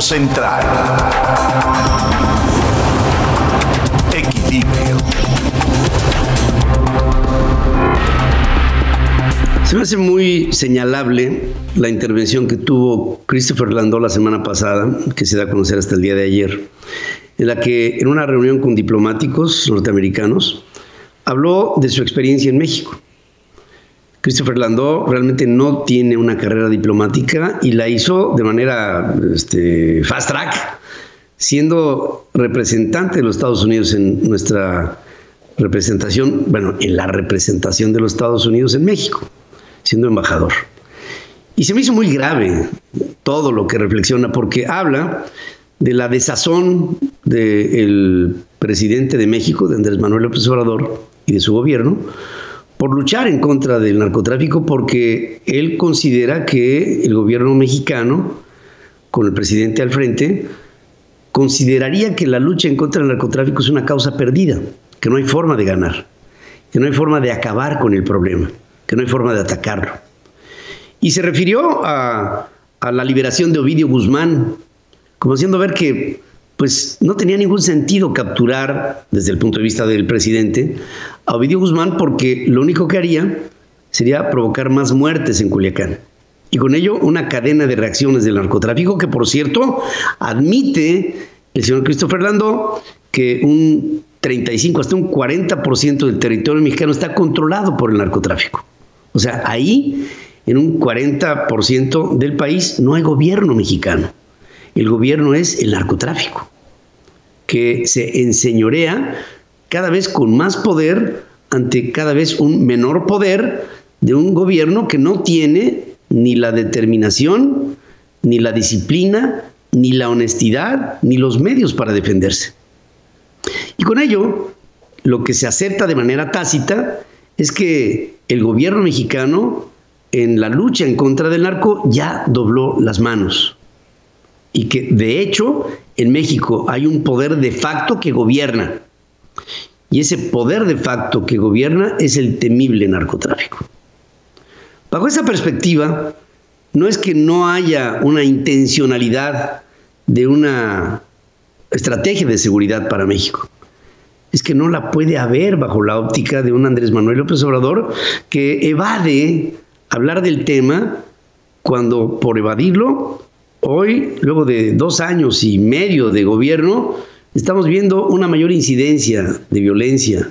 Central. Equilibrio. Se me hace muy señalable la intervención que tuvo Christopher Landau la semana pasada, que se da a conocer hasta el día de ayer, en la que en una reunión con diplomáticos norteamericanos habló de su experiencia en México. Christopher Landau realmente no tiene una carrera diplomática y la hizo de manera este, fast track, siendo representante de los Estados Unidos en nuestra representación, bueno, en la representación de los Estados Unidos en México, siendo embajador. Y se me hizo muy grave todo lo que reflexiona, porque habla de la desazón del presidente de México, de Andrés Manuel López Obrador, y de su gobierno por luchar en contra del narcotráfico porque él considera que el gobierno mexicano, con el presidente al frente, consideraría que la lucha en contra del narcotráfico es una causa perdida, que no hay forma de ganar, que no hay forma de acabar con el problema, que no hay forma de atacarlo. Y se refirió a, a la liberación de Ovidio Guzmán, como haciendo ver que pues no tenía ningún sentido capturar, desde el punto de vista del presidente, a Ovidio Guzmán porque lo único que haría sería provocar más muertes en Culiacán. Y con ello una cadena de reacciones del narcotráfico que, por cierto, admite el señor Christopher Lando que un 35 hasta un 40% del territorio mexicano está controlado por el narcotráfico. O sea, ahí, en un 40% del país, no hay gobierno mexicano. El gobierno es el narcotráfico, que se enseñorea cada vez con más poder ante cada vez un menor poder de un gobierno que no tiene ni la determinación, ni la disciplina, ni la honestidad, ni los medios para defenderse. Y con ello, lo que se acepta de manera tácita es que el gobierno mexicano en la lucha en contra del narco ya dobló las manos y que de hecho en México hay un poder de facto que gobierna. Y ese poder de facto que gobierna es el temible narcotráfico. Bajo esa perspectiva, no es que no haya una intencionalidad de una estrategia de seguridad para México. Es que no la puede haber bajo la óptica de un Andrés Manuel López Obrador que evade hablar del tema cuando por evadirlo Hoy, luego de dos años y medio de gobierno, estamos viendo una mayor incidencia de violencia,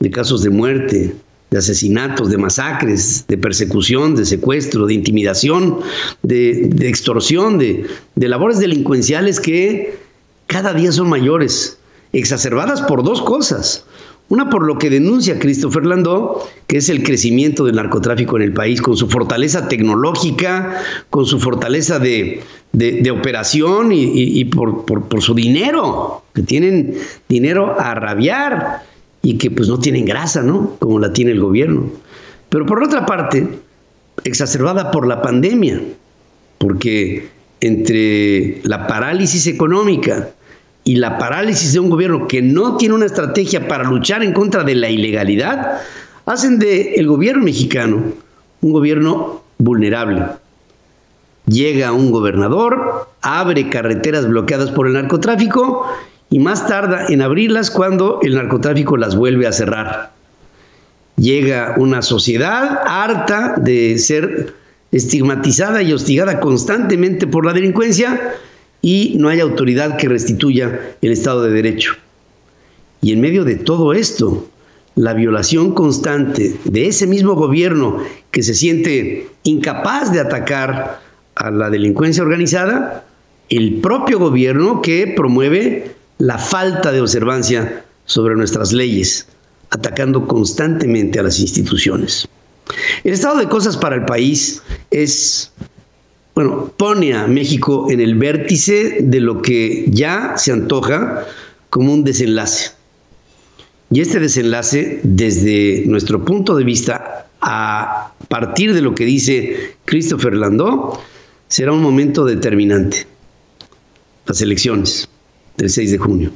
de casos de muerte, de asesinatos, de masacres, de persecución, de secuestro, de intimidación, de, extorsión, de, de labores delincuenciales que cada día son mayores, exacerbadas por dos cosas. Una por lo que denuncia Christopher Landau, que es el crecimiento del narcotráfico en el país, con su fortaleza tecnológica, con su fortaleza de, operación y, por, su dinero, que tienen dinero a rabiar y que pues no tienen grasa, ¿no? Como la tiene el gobierno. Pero por otra parte, exacerbada por la pandemia, porque entre la parálisis económica, y la parálisis de un gobierno que no tiene una estrategia para luchar en contra de la ilegalidad, hacen de el gobierno mexicano un gobierno vulnerable. Llega un gobernador, abre carreteras bloqueadas por el narcotráfico y más tarda en abrirlas cuando el narcotráfico las vuelve a cerrar. Llega una sociedad harta de ser estigmatizada y hostigada constantemente por la delincuencia y no hay autoridad que restituya el Estado de Derecho. Y en medio de todo esto, la violación constante de ese mismo gobierno que se siente incapaz de atacar a la delincuencia organizada, el propio gobierno que promueve la falta de observancia sobre nuestras leyes, atacando constantemente a las instituciones. El estado de cosas para el país es bueno, pone a México en el vértice de lo que ya se antoja como un desenlace. Y este desenlace, desde nuestro punto de vista, a partir de lo que dice Christopher Landau, será un momento determinante. Las elecciones del 6 de junio.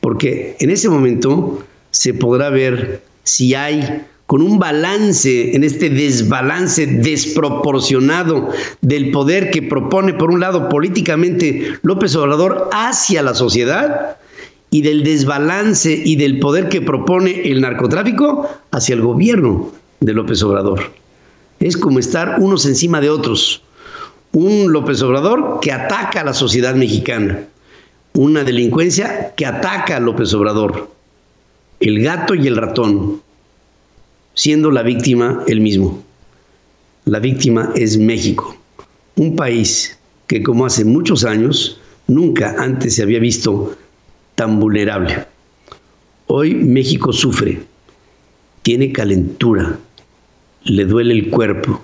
Porque en ese momento se podrá ver si hay con un balance en este desbalance desproporcionado del poder que propone, por un lado, políticamente López Obrador hacia la sociedad y del desbalance y del poder que propone el narcotráfico hacia el gobierno de López Obrador. Es como estar unos encima de otros. Un López Obrador que ataca a la sociedad mexicana. Una delincuencia que ataca a López Obrador. El gato y el ratón. Siendo la víctima el mismo. La víctima es México. Un país que como hace muchos años nunca antes se había visto tan vulnerable. Hoy México sufre, tiene calentura, le duele el cuerpo.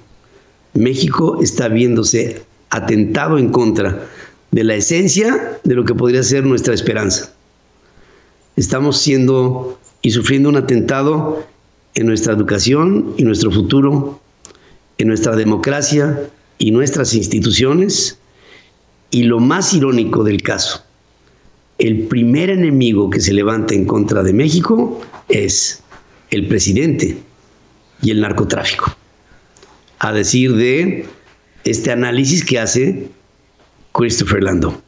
México está viéndose atentado en contra de la esencia de lo que podría ser nuestra esperanza. Estamos siendo y sufriendo un atentado en nuestra educación y nuestro futuro, en nuestra democracia y nuestras instituciones. Y lo más irónico del caso, el primer enemigo que se levanta en contra de México es el presidente y el narcotráfico. A decir de este análisis que hace Christopher Lando,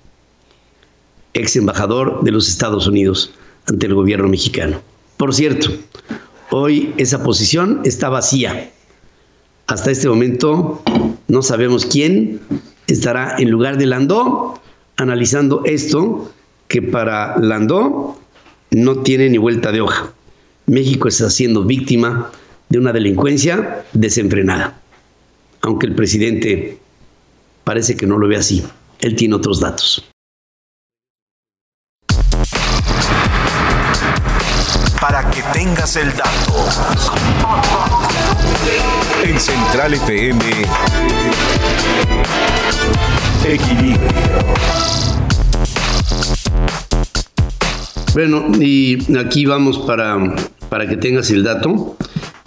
ex embajador de los Estados Unidos ante el gobierno mexicano. Por cierto, hoy esa posición está vacía. Hasta este momento no sabemos quién estará en lugar de Landó analizando esto que para Landó no tiene ni vuelta de hoja. México está siendo víctima de una delincuencia desenfrenada. Aunque el presidente parece que no lo ve así. Él tiene otros datos. Tengas el dato. En Central FM. Equilibrio. Bueno, y aquí vamos para, para que tengas el dato.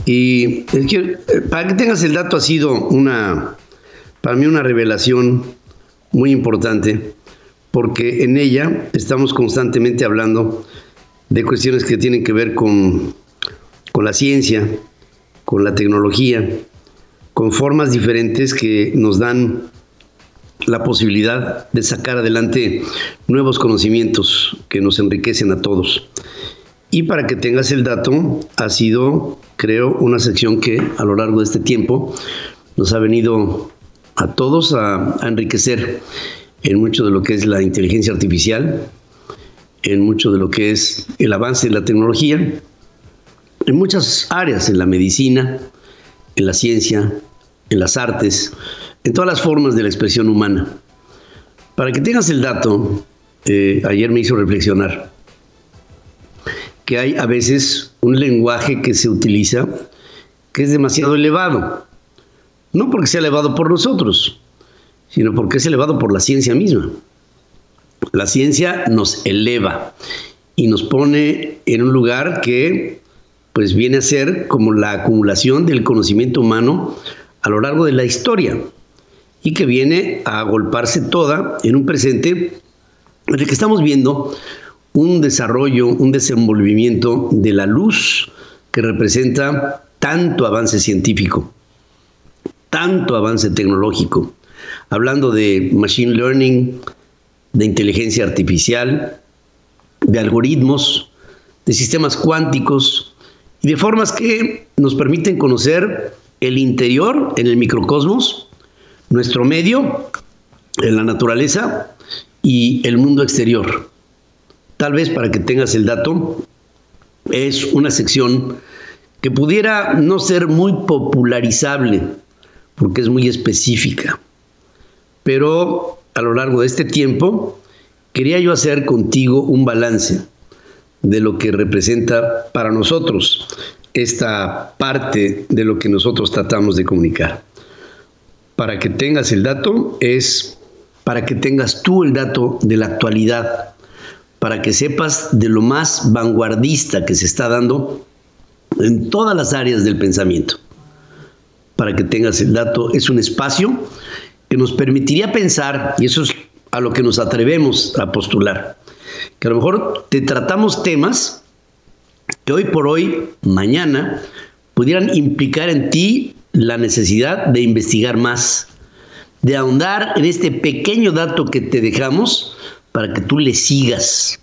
Y eh, para que tengas el dato ha sido una, para mí una revelación muy importante, porque en ella estamos constantemente hablando de cuestiones que tienen que ver con, con la ciencia, con la tecnología, con formas diferentes que nos dan la posibilidad de sacar adelante nuevos conocimientos que nos enriquecen a todos. Y para que tengas el dato, ha sido, creo, una sección que a lo largo de este tiempo nos ha venido a todos a, enriquecer en mucho de lo que es la inteligencia artificial, en mucho de lo que es el avance de la tecnología, en muchas áreas, en la medicina, en la ciencia, en las artes, en todas las formas de la expresión humana. Para que tengas el dato, eh, ayer me hizo reflexionar que hay a veces un lenguaje que se utiliza que es demasiado elevado. No porque sea elevado por nosotros, sino porque es elevado por la ciencia misma. La ciencia nos eleva y nos pone en un lugar que pues viene a ser como la acumulación del conocimiento humano a lo largo de la historia y que viene a agolparse toda en un presente en el que estamos viendo un desarrollo, un desenvolvimiento de la luz que representa tanto avance científico, tanto avance tecnológico, hablando de machine learning, de inteligencia artificial, de algoritmos, de sistemas cuánticos y de formas que nos permiten conocer el interior en el microcosmos, nuestro medio, en la naturaleza y el mundo exterior. Tal vez para que tengas el dato, es una sección que pudiera no ser muy popularizable, porque es muy específica. Pero a lo largo de este tiempo, quería yo hacer contigo un balance de lo que representa para nosotros esta parte de lo que nosotros tratamos de comunicar. Para que tengas el dato es para que tengas tú el dato de la actualidad para que sepas de lo más vanguardista que se está dando en todas las áreas del pensamiento. Para que tengas el dato, es un espacio que nos permitiría pensar, y eso es a lo que nos atrevemos a postular, que a lo mejor te tratamos temas que hoy por hoy, mañana, pudieran implicar en ti la necesidad de investigar más, de ahondar en este pequeño dato que te dejamos para que tú le sigas,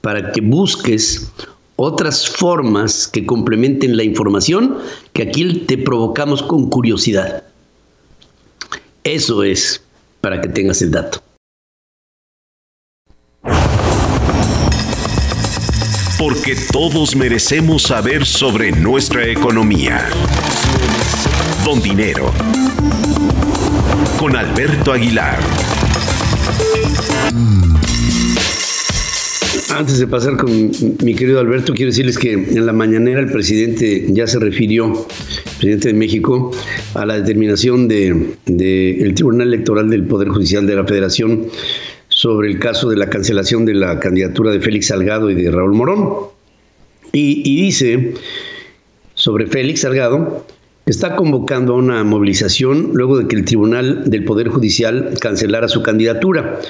para que busques otras formas que complementen la información que aquí te provocamos con curiosidad. Eso es para que tengas el dato. Porque todos merecemos saber sobre nuestra economía. Don Dinero. Con Alberto Aguilar. Antes de pasar con mi querido Alberto, quiero decirles que en la mañanera el presidente ya se refirió, el presidente de México, a la determinación del de, Tribunal Electoral del Poder Judicial de la Federación sobre el caso de la cancelación de la candidatura de Félix Salgado y de Raúl Morón. Y, dice sobre Félix Salgado, está convocando a una movilización luego de que el Tribunal del Poder Judicial cancelara su candidatura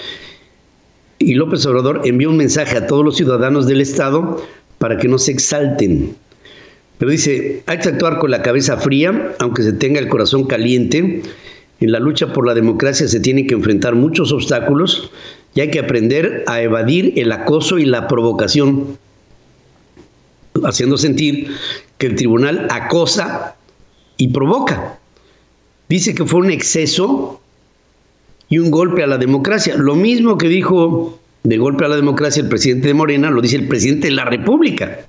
y López Obrador envió un mensaje a todos los ciudadanos del Estado para que no se exalten. Pero dice, hay que actuar con la cabeza fría, aunque se tenga el corazón caliente. En la lucha por la democracia se tienen que enfrentar muchos obstáculos y hay que aprender a evadir el acoso y la provocación, haciendo sentir que el tribunal acosa y provoca. Dice que fue un exceso y un golpe a la democracia. Lo mismo que dijo de golpe a la democracia el presidente de Morena, lo dice el presidente de la República,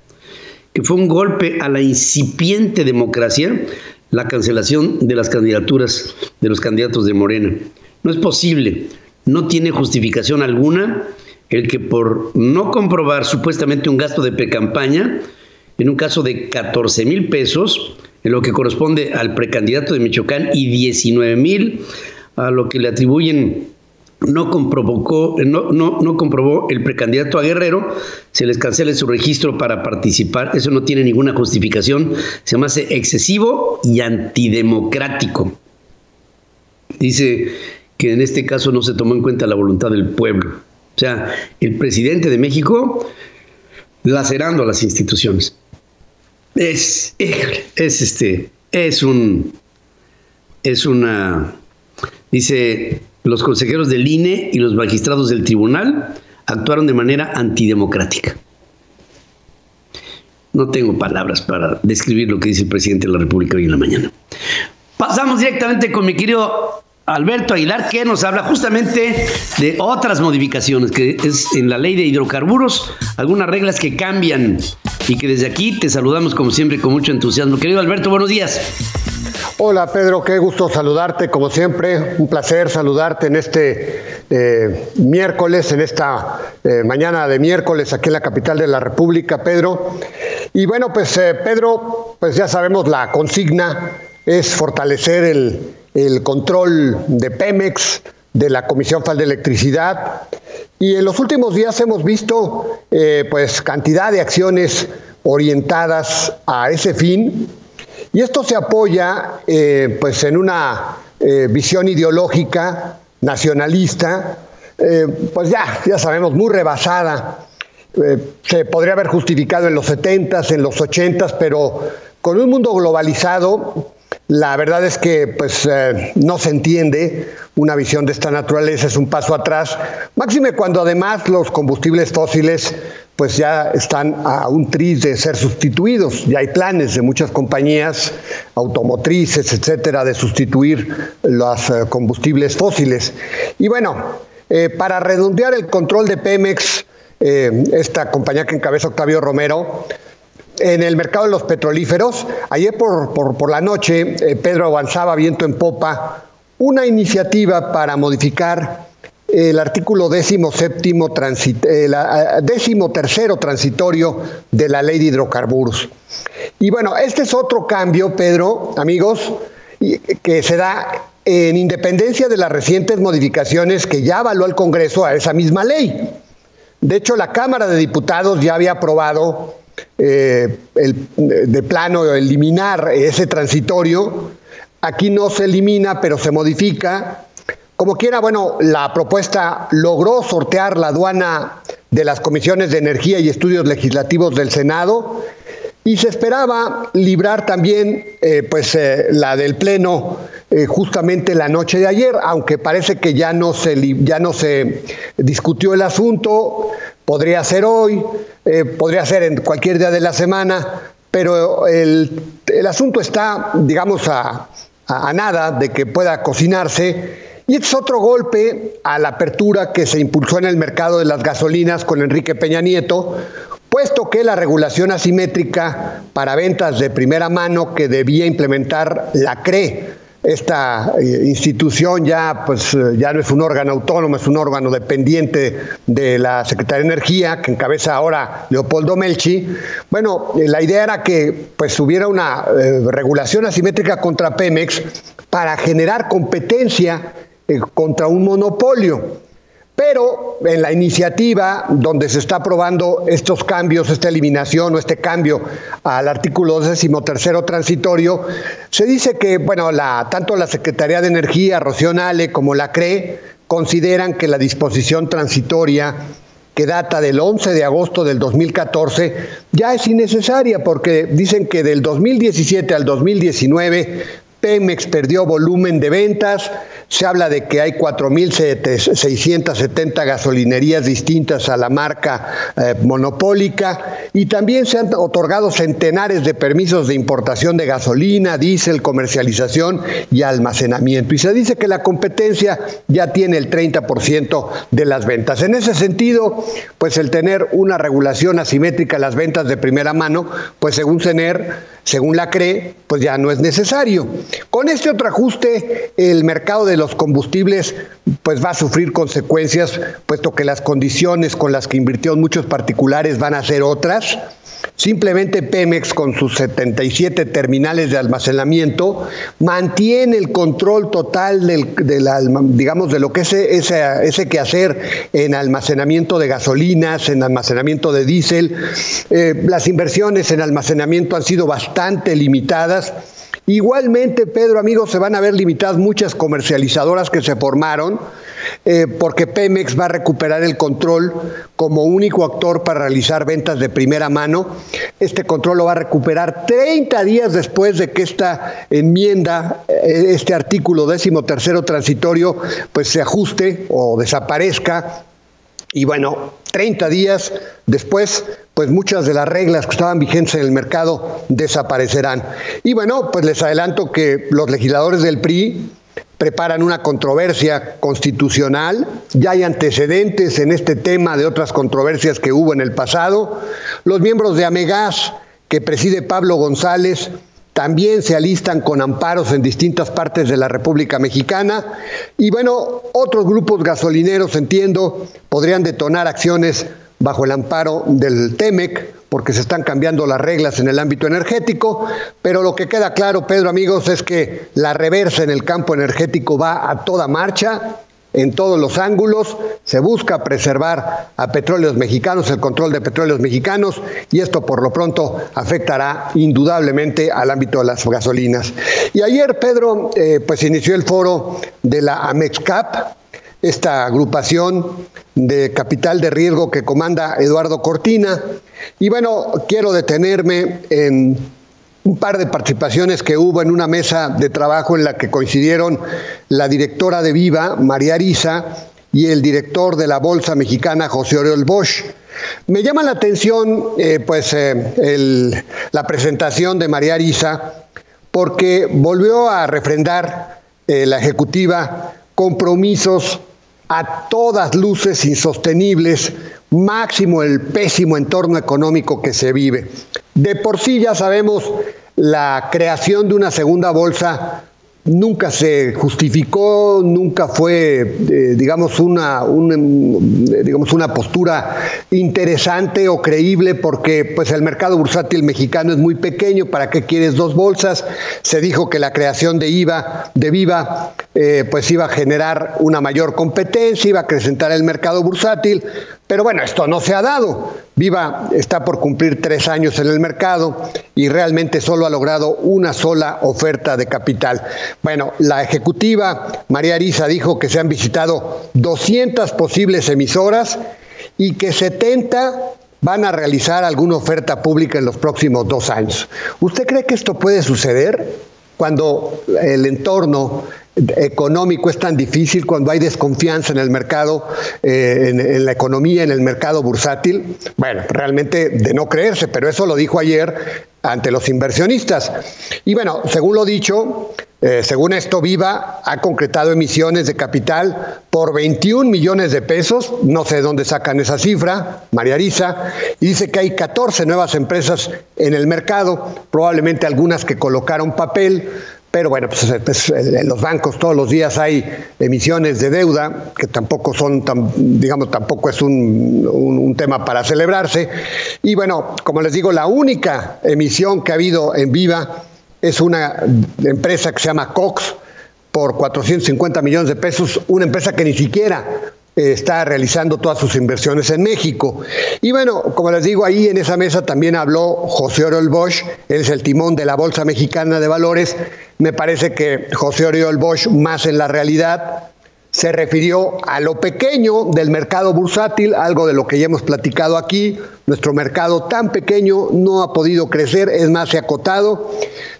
que fue un golpe a la incipiente democracia la cancelación de las candidaturas de los candidatos de Morena. No es posible, no tiene justificación alguna el que por no comprobar supuestamente un gasto de precampaña, en un caso de 14 mil pesos, en lo que corresponde al precandidato de Michoacán, y 19 mil a lo que le atribuyen no comprobó, no, no, no comprobó el precandidato a Guerrero, se les cancela su registro para participar. Eso no tiene ninguna justificación. Se llama excesivo y antidemocrático. Dice que en este caso no se tomó en cuenta la voluntad del pueblo. O sea, el presidente de México lacerando a las instituciones. Es, es este, es un, es una Dice, los consejeros del INE y los magistrados del tribunal actuaron de manera antidemocrática. No tengo palabras para describir lo que dice el presidente de la República hoy en la mañana. Pasamos directamente con mi querido Alberto Aguilar, que nos habla justamente de otras modificaciones, que es en la ley de hidrocarburos, algunas reglas que cambian y que desde aquí te saludamos como siempre con mucho entusiasmo. Querido Alberto, buenos días. Hola Pedro, qué gusto saludarte como siempre, un placer saludarte en este eh, miércoles, en esta eh, mañana de miércoles aquí en la capital de la República, Pedro. Y bueno, pues eh, Pedro, pues ya sabemos la consigna es fortalecer el, el control de Pemex, de la Comisión Federal de Electricidad. Y en los últimos días hemos visto pues cantidad de acciones orientadas a ese fin y esto se apoya eh, pues en una eh, visión ideológica nacionalista, eh, pues ya, ya sabemos, muy rebasada. se podría haber justificado en los 70s, en los 80s, pero con un mundo globalizado, la verdad es que pues, no se entiende una visión de esta naturaleza, es un paso atrás, máxime cuando además los combustibles fósiles pues ya están a un tris de ser sustituidos. Ya hay planes de muchas compañías automotrices, etcétera, de sustituir los eh, combustibles fósiles. Y bueno, eh, para redondear el control de Pemex, eh, esta compañía que encabeza Octavio Romero, en el mercado de los petrolíferos, ayer por, por la noche Pedro avanzaba viento en popa una iniciativa para modificar el artículo décimo séptimo, eh, décimo tercero transitorio de la ley de hidrocarburos. Y bueno, este es otro cambio, Pedro, amigos, que se da en independencia de las recientes modificaciones que ya avaló el Congreso a esa misma ley. De hecho, la Cámara de Diputados ya había aprobado eh, de plano eliminar ese transitorio. Aquí no se elimina, pero se modifica como quiera, bueno, la propuesta logró sortear la aduana de las comisiones de energía y estudios legislativos del Senado y se esperaba librar también eh, pues, eh, la del Pleno justamente la noche de ayer, aunque parece que ya no se, ya no se discutió el asunto, podría ser hoy, podría ser en cualquier día de la semana, pero el, asunto está, digamos, a, a nada de que pueda cocinarse. Y es otro golpe a la apertura que se impulsó en el mercado de las gasolinas con Enrique Peña Nieto, puesto que la regulación asimétrica para ventas de primera mano que debía implementar la CRE, esta eh, institución ya pues eh, ya no es un órgano autónomo, es un órgano dependiente de la Secretaría de Energía que encabeza ahora Leopoldo Melchi. Bueno, eh, la idea era que pues hubiera una regulación asimétrica contra Pemex para generar competencia contra un monopolio. Pero en la iniciativa donde se está aprobando estos cambios, esta eliminación o este cambio al artículo 13 tercero transitorio, se dice que, bueno, tanto la Secretaría de Energía, Rocío Nale, como la CRE, consideran que la disposición transitoria que data del 11 de agosto del 2014, ya es innecesaria porque dicen que del 2017 al 2019 Pemex perdió volumen de ventas, se habla de que hay 4.670 gasolinerías distintas a la marca eh, monopólica y también se han otorgado centenares de permisos de importación de gasolina, diésel, comercialización y almacenamiento. Y se dice que la competencia ya tiene el 30% de las ventas. En ese sentido, pues el tener una regulación asimétrica a las ventas de primera mano, pues según CENER, según la CRE, pues ya no es necesario. Con este otro ajuste, el mercado de los combustibles pues va a sufrir consecuencias, puesto que las condiciones con las que invirtió muchos particulares van a ser otras. Simplemente Pemex, con sus 77 terminales de almacenamiento, mantiene el control total del, digamos, de lo que es ese, ese quehacer en almacenamiento de gasolinas, en almacenamiento de diésel. Eh, las inversiones en almacenamiento han sido bastante limitadas Igualmente, Pedro, amigos, se van a ver limitadas muchas comercializadoras que se formaron, eh, porque Pemex va a recuperar el control como único actor para realizar ventas de primera mano. Este control lo va a recuperar 30 días después de que esta enmienda, eh, este artículo décimo tercero transitorio, pues se ajuste o desaparezca y bueno, 30 días después, pues muchas de las reglas que estaban vigentes en el mercado desaparecerán. Y bueno, pues les adelanto que los legisladores del PRI preparan una controversia constitucional, ya hay antecedentes en este tema de otras controversias que hubo en el pasado. Los miembros de Amegas, que preside Pablo González, también se alistan con amparos en distintas partes de la República Mexicana. Y bueno, otros grupos gasolineros, entiendo, podrían detonar acciones bajo el amparo del TEMEC, porque se están cambiando las reglas en el ámbito energético, pero lo que queda claro, Pedro, amigos, es que la reversa en el campo energético va a toda marcha en todos los ángulos, se busca preservar a petróleos mexicanos, el control de petróleos mexicanos, y esto por lo pronto afectará indudablemente al ámbito de las gasolinas. Y ayer, Pedro, eh, pues inició el foro de la AMEXCAP, esta agrupación de capital de riesgo que comanda Eduardo Cortina. Y bueno, quiero detenerme en un par de participaciones que hubo en una mesa de trabajo en la que coincidieron la directora de Viva, María Arisa, y el director de la Bolsa Mexicana, José Oriol Bosch. Me llama la atención eh, pues, eh, la presentación de María Arisa porque volvió a refrendar eh, la ejecutiva compromisos a todas luces insostenibles, máximo el pésimo entorno económico que se vive. De por sí ya sabemos la creación de una segunda bolsa nunca se justificó, nunca fue, eh, digamos, una, eh, digamos, una postura interesante o creíble porque pues, el mercado bursátil mexicano es muy pequeño, ¿para qué quieres dos bolsas? Se dijo que la creación de IVA, de Viva, eh, pues iba a generar una mayor competencia, iba a acrecentar el mercado bursátil, pero bueno, esto no se ha dado. Viva está por cumplir tres años en el mercado y realmente solo ha logrado una sola oferta de capital. Bueno, la ejecutiva María Arisa dijo que se han visitado 200 posibles emisoras y que 70 van a realizar alguna oferta pública en los próximos dos años. ¿Usted cree que esto puede suceder cuando el entorno económico es tan difícil, cuando hay desconfianza en el mercado, eh, en, la economía, en el mercado bursátil? Bueno, realmente de no creerse, pero eso lo dijo ayer ante los inversionistas. Y bueno, según lo dicho, eh, según esto, Viva ha concretado emisiones de capital por 21 millones de pesos, no sé de dónde sacan esa cifra, María Arisa, y dice que hay 14 nuevas empresas en el mercado, probablemente algunas que colocaron papel, pero bueno, pues, eh, pues, en los bancos todos los días hay emisiones de deuda, que tampoco son, digamos, tampoco es un, un, tema para celebrarse. Y bueno, como les digo, la única emisión que ha habido en Viva es una empresa que se llama Cox por 450 millones de pesos, una empresa que ni siquiera está realizando todas sus inversiones en México. Y bueno, como les digo, ahí en esa mesa también habló José Oriol Bosch, él es el timón de la Bolsa Mexicana de Valores. Me parece que José Oriol Bosch, más en la realidad, se refirió a lo pequeño del mercado bursátil, algo de lo que ya hemos platicado aquí. Nuestro mercado tan pequeño no ha podido crecer, es más, se ha acotado.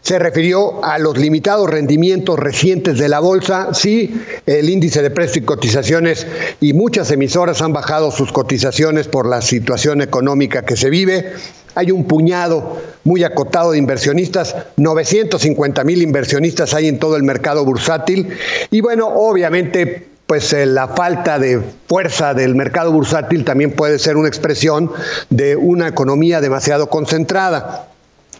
Se refirió a los limitados rendimientos recientes de la bolsa. Sí, el índice de precios y cotizaciones y muchas emisoras han bajado sus cotizaciones por la situación económica que se vive. Hay un puñado muy acotado de inversionistas, 950 mil inversionistas hay en todo el mercado bursátil. Y bueno, obviamente pues eh, la falta de fuerza del mercado bursátil también puede ser una expresión de una economía demasiado concentrada.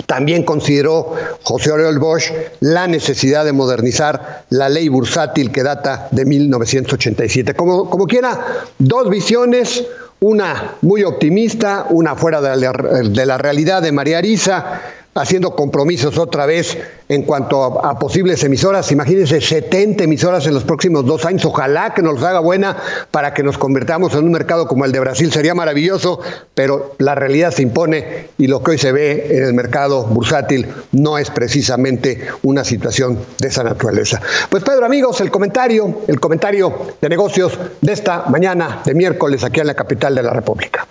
También consideró José Oriol Bosch la necesidad de modernizar la ley bursátil que data de 1987. Como, como quiera, dos visiones, una muy optimista, una fuera de la, de la realidad de María Arisa haciendo compromisos otra vez en cuanto a, posibles emisoras. Imagínense 70 emisoras en los próximos dos años. Ojalá que nos haga buena para que nos convirtamos en un mercado como el de Brasil. Sería maravilloso, pero la realidad se impone y lo que hoy se ve en el mercado bursátil no es precisamente una situación de esa naturaleza. Pues Pedro, amigos, el comentario, el comentario de negocios de esta mañana de miércoles aquí en la capital de la República.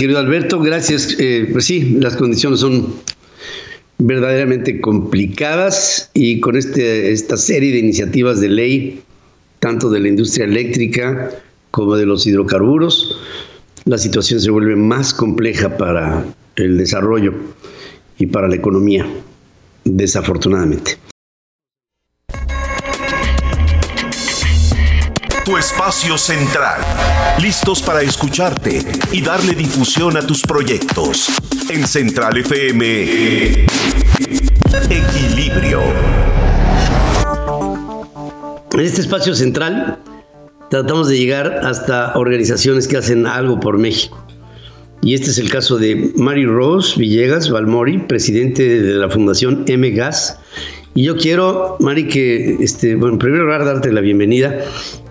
Querido Alberto, gracias. Eh, pues sí, las condiciones son verdaderamente complicadas y con este, esta serie de iniciativas de ley, tanto de la industria eléctrica como de los hidrocarburos, la situación se vuelve más compleja para el desarrollo y para la economía, desafortunadamente. Espacio central. Listos para escucharte y darle difusión a tus proyectos. En Central FM. Equilibrio. En este espacio central tratamos de llegar hasta organizaciones que hacen algo por México. Y este es el caso de Mary Rose Villegas Balmori, presidente de la Fundación M Gas y yo quiero, Mari, que, este, bueno, en primer lugar, darte la bienvenida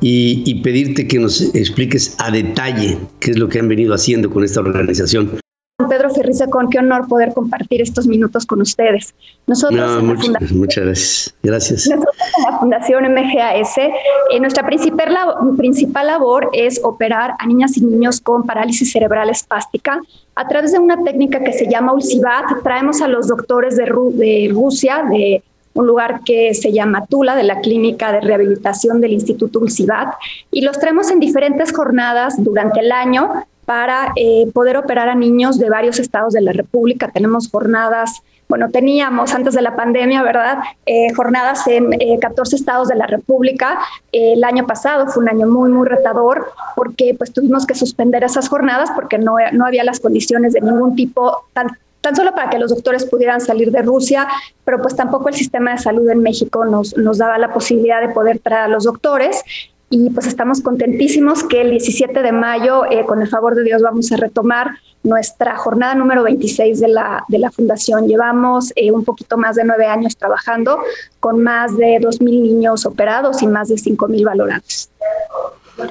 y, pedirte que nos expliques a detalle qué es lo que han venido haciendo con esta organización. Pedro con qué honor poder compartir estos minutos con ustedes. Nosotros muchas, muchas gracias. Gracias. Nosotros en la Fundación MGAS, eh, nuestra principal, principal labor es operar a niñas y niños con parálisis cerebral espástica a través de una técnica que se llama Ulcivat. Traemos a los doctores de, de Rusia, de un lugar que se llama Tula, de la Clínica de Rehabilitación del Instituto Ulcibat, y los traemos en diferentes jornadas durante el año para eh, poder operar a niños de varios estados de la República. Tenemos jornadas, bueno, teníamos antes de la pandemia, ¿verdad? Eh, jornadas en 14 eh, estados de la República. el año pasado fue un año muy, muy retador porque pues tuvimos que suspender esas jornadas porque no, no había las condiciones de ningún tipo, tan, tan solo para que los doctores pudieran salir de Rusia, pero pues tampoco el sistema de salud en México nos, nos daba la posibilidad de poder traer a los doctores. Y pues estamos contentísimos que el 17 de mayo, eh, con el favor de Dios, vamos a retomar nuestra jornada número 26 de la, de la Fundación. Llevamos eh, un poquito más de nueve años trabajando con más de 2.000 niños operados y más de 5.000 valorados.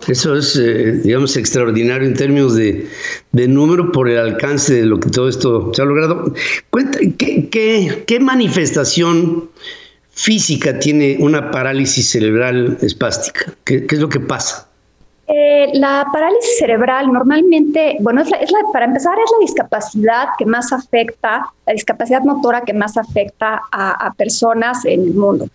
Eso es, eh, digamos, extraordinario en términos de, número por el alcance de lo que todo esto se ha logrado. Cuenta, ¿qué, manifestación física tiene una parálisis cerebral espástica? ¿Qué, es lo que pasa? Eh, la parálisis cerebral normalmente, bueno, es es para empezar es la discapacidad que más afecta, la discapacidad motora que más afecta a, personas en el mundo.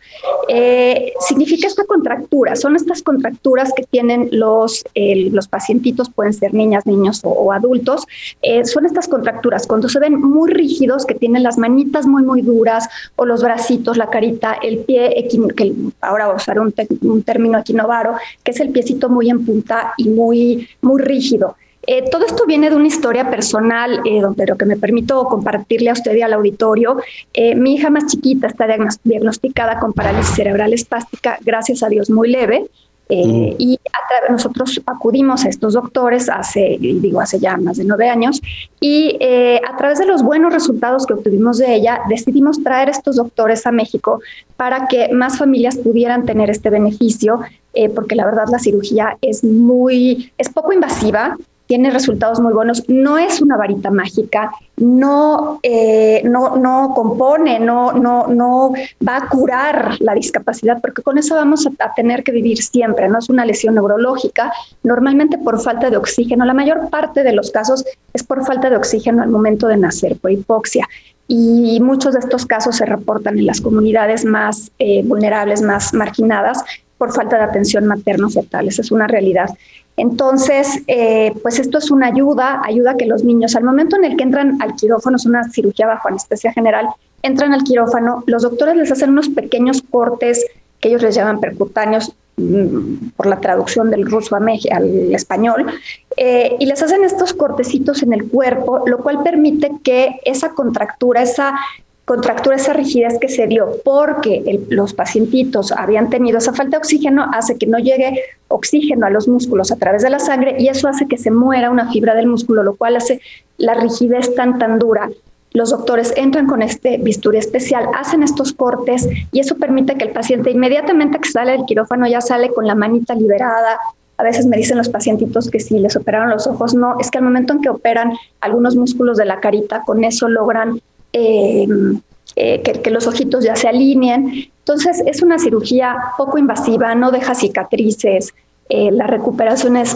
Eh, significa esta contractura, son estas contracturas que tienen los, los pacientitos, pueden ser niñas, niños o, adultos, eh, son estas contracturas cuando se ven muy rígidos, que tienen las manitas muy, muy duras o los bracitos, la carita, el pie, que ahora voy a usar un, un término equinovaro, que es el piecito muy en punta y muy, muy rígido. Eh, todo esto viene de una historia personal, eh, pero que me permito compartirle a usted y al auditorio. Eh, mi hija más chiquita está diagnosticada con parálisis cerebral espástica, gracias a Dios muy leve. Eh, y nosotros acudimos a estos doctores hace, digo, hace ya más de nueve años, y eh, a través de los buenos resultados que obtuvimos de ella, decidimos traer estos doctores a México para que más familias pudieran tener este beneficio, eh, porque la verdad la cirugía es muy, es poco invasiva, tiene resultados muy buenos. No es una varita mágica, no, eh, no, no compone, no, no, no va a curar la discapacidad, porque con eso vamos a, tener que vivir siempre. No es una lesión neurológica, normalmente por falta de oxígeno. La mayor parte de los casos es por falta de oxígeno al momento de nacer, por hipoxia. Y muchos de estos casos se reportan en las comunidades más eh, vulnerables, más marginadas, por falta de atención materno-fetal. Esa es una realidad. Entonces, eh, pues esto es una ayuda, ayuda a que los niños, al momento en el que entran al quirófano, es una cirugía bajo anestesia general, entran al quirófano, los doctores les hacen unos pequeños cortes que ellos les llaman percutáneos mm, por la traducción del ruso al español, eh, y les hacen estos cortecitos en el cuerpo, lo cual permite que esa contractura, esa contractura, esa rigidez que se dio porque los pacientitos habían tenido esa falta de oxígeno, hace que no llegue oxígeno a los músculos a través de la sangre y eso hace que se muera una fibra del músculo, lo cual hace la rigidez tan tan dura. Los doctores entran con este bisturí especial, hacen estos cortes y eso permite que el paciente inmediatamente que sale del quirófano ya sale con la manita liberada, a veces me dicen los pacientitos que si les operaron los ojos, no, es que al momento en que operan algunos músculos de la carita, con eso logran eh, eh, que, los ojitos ya se alineen. Entonces es una cirugía poco invasiva, no deja cicatrices. Eh, la recuperación es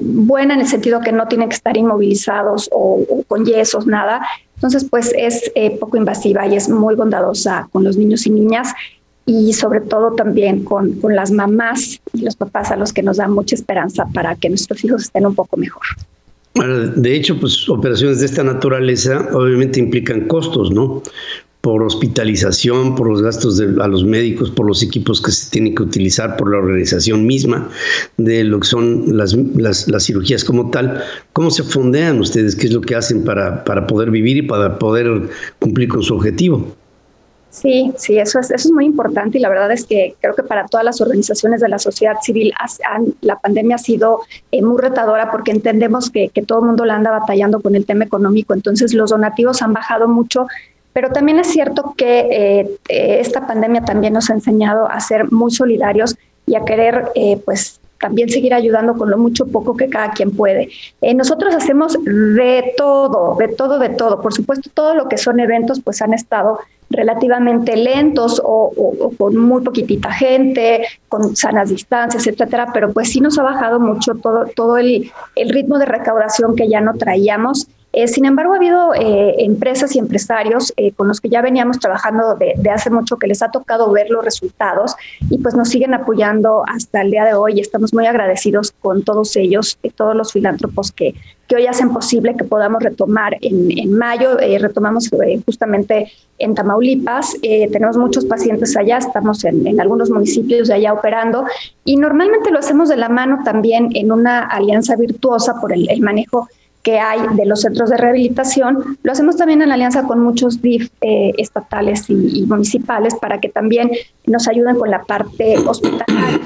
buena en el sentido que no tienen que estar inmovilizados o, con yesos, nada. Entonces, pues es poco invasiva y es muy bondadosa con los niños y niñas y sobre todo también con, con las mamás y los papás a los que nos da mucha esperanza para que nuestros hijos estén un poco mejor. De hecho, pues operaciones de esta naturaleza obviamente implican costos, ¿no? Por hospitalización, por los gastos de, a los médicos, por los equipos que se tienen que utilizar, por la organización misma de lo que son las, las, cirugías como tal. ¿Cómo se fondean ustedes? ¿Qué es lo que hacen para, para poder vivir y para poder cumplir con su objetivo? Sí, sí, eso es, eso es muy importante y la verdad es que creo que para todas las organizaciones de la sociedad civil la pandemia ha sido eh, muy retadora porque entendemos que, todo el mundo la anda batallando con el tema económico, entonces los donativos han bajado mucho, pero también es cierto que eh, eh, esta pandemia también nos ha enseñado a ser muy solidarios y a querer pues también seguir ayudando con lo mucho poco que cada quien puede. nosotros hacemos de todo, de todo, de todo. Por supuesto, todo lo que son eventos pues han estado relativamente lentos o, con muy poquitita gente, con sanas distancias, etcétera, pero pues sí nos ha bajado mucho todo, todo el, el ritmo de recaudación que ya no traíamos. Eh, sin embargo, ha habido eh, empresas y empresarios eh, con los que ya veníamos trabajando de, hace mucho que les ha tocado ver los resultados y pues nos siguen apoyando hasta el día de hoy. Estamos muy agradecidos con todos ellos, y todos los filántropos que, que hoy hacen posible que podamos retomar en, en mayo. retomamos justamente en Tamaulipas. tenemos muchos pacientes allá, estamos en, algunos municipios allá operando y normalmente lo hacemos de la mano también en una alianza virtuosa por el manejo que hay de los centros de rehabilitación. Lo hacemos también en alianza con muchos DIF eh, estatales y, municipales para que también nos ayuden con la parte hospitalaria.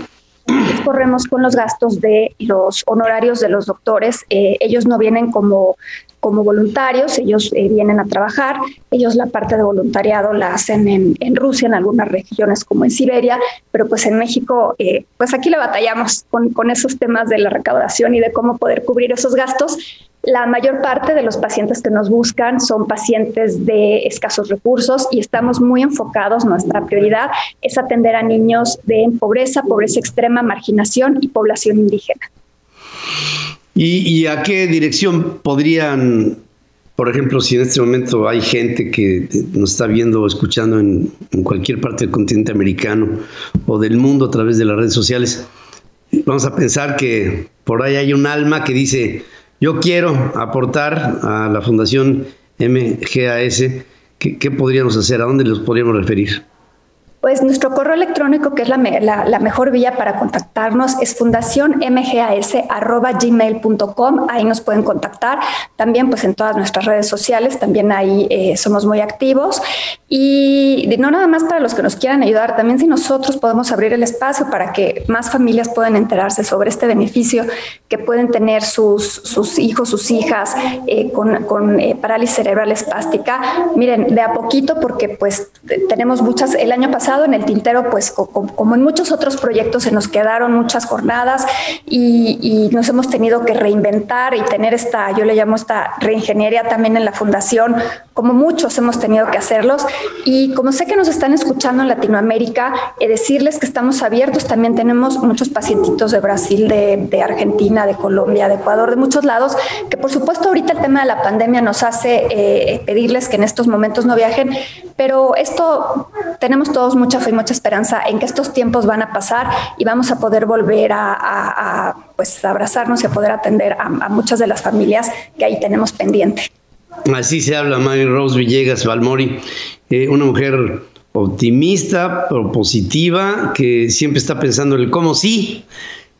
corremos con los gastos de los honorarios de los doctores. Eh, ellos no vienen como, como voluntarios, ellos eh, vienen a trabajar. Ellos la parte de voluntariado la hacen en, en, Rusia, en algunas regiones como en Siberia, pero pues en México, pues aquí la batallamos con, con esos temas de la recaudación y de cómo poder cubrir esos gastos. La mayor parte de los pacientes que nos buscan son pacientes de escasos recursos y estamos muy enfocados, nuestra prioridad es atender a niños de pobreza, pobreza extrema, marginación y población indígena. ¿Y, a qué dirección podrían, por ejemplo, si en este momento hay gente que nos está viendo o escuchando en, en cualquier parte del continente americano o del mundo a través de las redes sociales, vamos a pensar que por ahí hay un alma que dice, yo quiero aportar a la Fundación MGAS, ¿qué, podríamos hacer? ¿A dónde los podríamos referir? Pues nuestro correo electrónico, que es la, la, mejor vía para contactarnos, es fundacionmgas.gmail.com. Ahí nos pueden contactar. También pues en todas nuestras redes sociales, también ahí eh, somos muy activos. Y no nada más para los que nos quieran ayudar, también si nosotros podemos abrir el espacio para que más familias puedan enterarse sobre este beneficio que pueden tener sus, sus hijos, sus hijas eh, con, con eh, parálisis cerebral espástica. Miren, de a poquito, porque pues tenemos muchas, el año pasado en el tintero, pues como en muchos otros proyectos, se nos quedaron muchas jornadas y, nos hemos tenido que reinventar y tener esta, yo le llamo esta reingeniería también en la fundación, como muchos hemos tenido que hacerlos. Y como sé que nos están escuchando en Latinoamérica, eh, decirles que estamos abiertos. También tenemos muchos pacientitos de Brasil, de, Argentina, de Colombia, de Ecuador, de muchos lados, que por supuesto ahorita el tema de la pandemia nos hace eh, pedirles que en estos momentos no viajen, pero esto tenemos todos mucha fe y mucha esperanza en que estos tiempos van a pasar y vamos a poder volver a, pues, abrazarnos y a poder atender a, muchas de las familias que ahí tenemos pendiente. Así se habla Mary Rose Villegas Valmori, eh, una mujer optimista, propositiva, que siempre está pensando en el cómo sí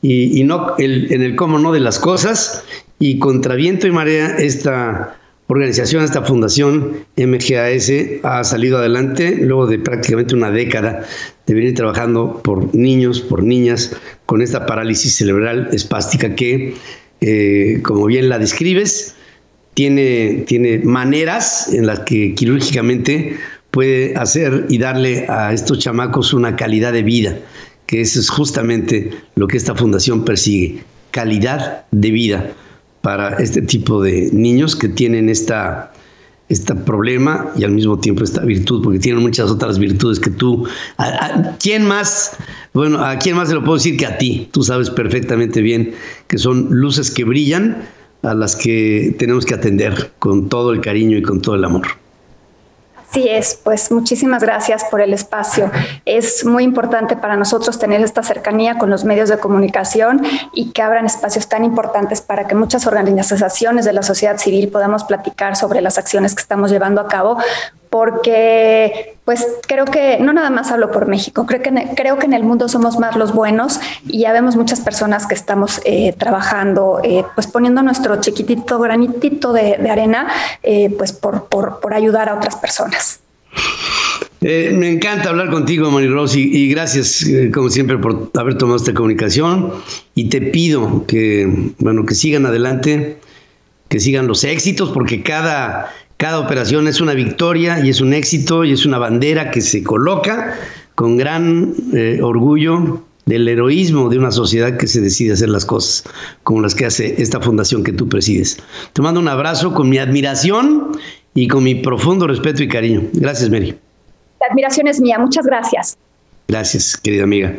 y, no en el cómo no de las cosas. Y contra viento y marea, esta organización, esta fundación MGAS ha salido adelante luego de prácticamente una década de venir trabajando por niños, por niñas con esta parálisis cerebral espástica que, eh, como bien la describes, tiene, tiene maneras en las que quirúrgicamente puede hacer y darle a estos chamacos una calidad de vida, que eso es justamente lo que esta fundación persigue, calidad de vida para este tipo de niños que tienen esta, este problema y al mismo tiempo esta virtud, porque tienen muchas otras virtudes que tú, a, ¿quién más? Bueno, ¿a quién más se lo puedo decir que a ti? Tú sabes perfectamente bien que son luces que brillan a las que tenemos que atender con todo el cariño y con todo el amor. Sí es, pues muchísimas gracias por el espacio. Es muy importante para nosotros tener esta cercanía con los medios de comunicación y que abran espacios tan importantes para que muchas organizaciones de la sociedad civil podamos platicar sobre las acciones que estamos llevando a cabo, porque pues creo que no nada más hablo por México, creo que, creo que en el mundo somos más los buenos y ya vemos muchas personas que estamos eh, trabajando, eh, pues poniendo nuestro chiquitito granitito de, arena, eh, pues por, por, ayudar a otras personas. me encanta hablar contigo, Mari y, y gracias, como siempre, por haber tomado esta comunicación. Y te pido que, bueno, que sigan adelante, que sigan los éxitos, porque cada, cada operación es una victoria y es un éxito y es una bandera que se coloca con gran eh, orgullo del heroísmo de una sociedad que se decide hacer las cosas como las que hace esta fundación que tú presides. Te mando un abrazo con mi admiración y con mi profundo respeto y cariño. Gracias, Mary. La admiración es mía. Muchas gracias. Gracias, querida amiga.